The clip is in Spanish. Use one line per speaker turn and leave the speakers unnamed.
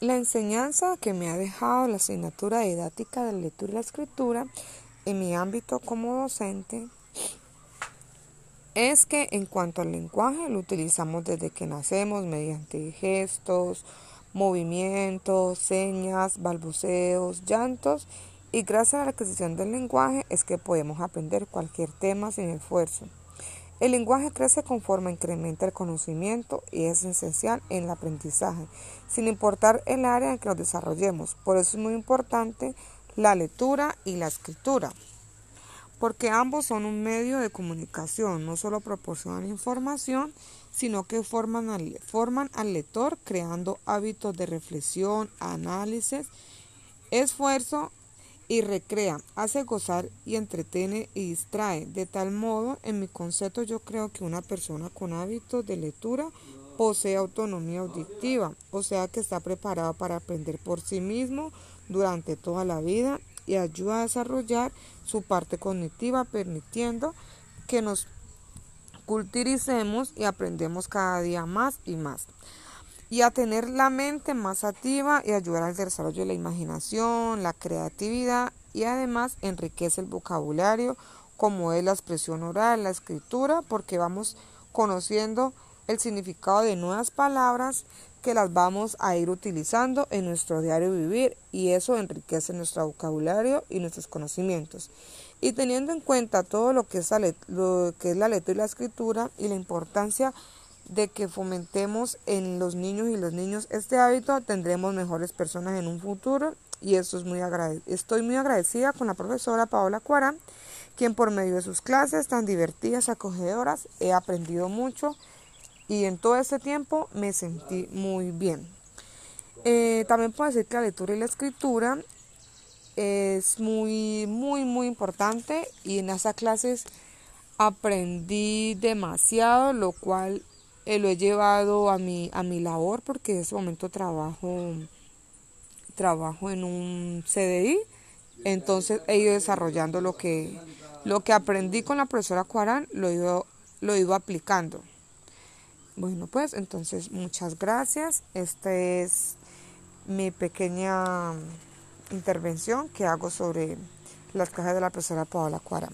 La enseñanza que me ha dejado la asignatura didáctica de lectura y la escritura en mi ámbito como docente es que en cuanto al lenguaje lo utilizamos desde que nacemos mediante gestos, movimientos, señas, balbuceos, llantos y gracias a la adquisición del lenguaje es que podemos aprender cualquier tema sin esfuerzo. El lenguaje crece conforme incrementa el conocimiento y es esencial en el aprendizaje, sin importar el área en que nos desarrollemos. Por eso es muy importante la lectura y la escritura porque ambos son un medio de comunicación, no solo proporcionan información, sino que forman al, forman al lector creando hábitos de reflexión, análisis, esfuerzo y recrea, hace gozar y entretiene y distrae. De tal modo, en mi concepto yo creo que una persona con hábitos de lectura posee autonomía auditiva, o sea que está preparado para aprender por sí mismo durante toda la vida y ayuda a desarrollar su parte cognitiva permitiendo que nos culturicemos y aprendemos cada día más y más y a tener la mente más activa y ayudar al desarrollo de la imaginación, la creatividad y además enriquece el vocabulario como es la expresión oral, la escritura, porque vamos conociendo el significado de nuevas palabras que las vamos a ir utilizando en nuestro diario vivir y eso enriquece nuestro vocabulario y nuestros conocimientos. Y teniendo en cuenta todo lo que es la, lo que es la y la escritura y la importancia de que fomentemos en los niños y los niños este hábito, tendremos mejores personas en un futuro y eso es muy estoy muy agradecida con la profesora Paola Cuarán, quien por medio de sus clases tan divertidas, acogedoras, he aprendido mucho y en todo ese tiempo me sentí muy bien. Eh, también puedo decir que la lectura y la escritura es muy, muy, muy importante y en esas clases aprendí demasiado, lo cual eh, lo he llevado a mi, a mi labor porque en ese momento trabajo, trabajo en un CDI, entonces he ido desarrollando lo que, lo que aprendí con la profesora Cuarán, lo he lo ido aplicando. Bueno, pues entonces muchas gracias. Esta es mi pequeña intervención que hago sobre las cajas de la profesora Paola Cuara.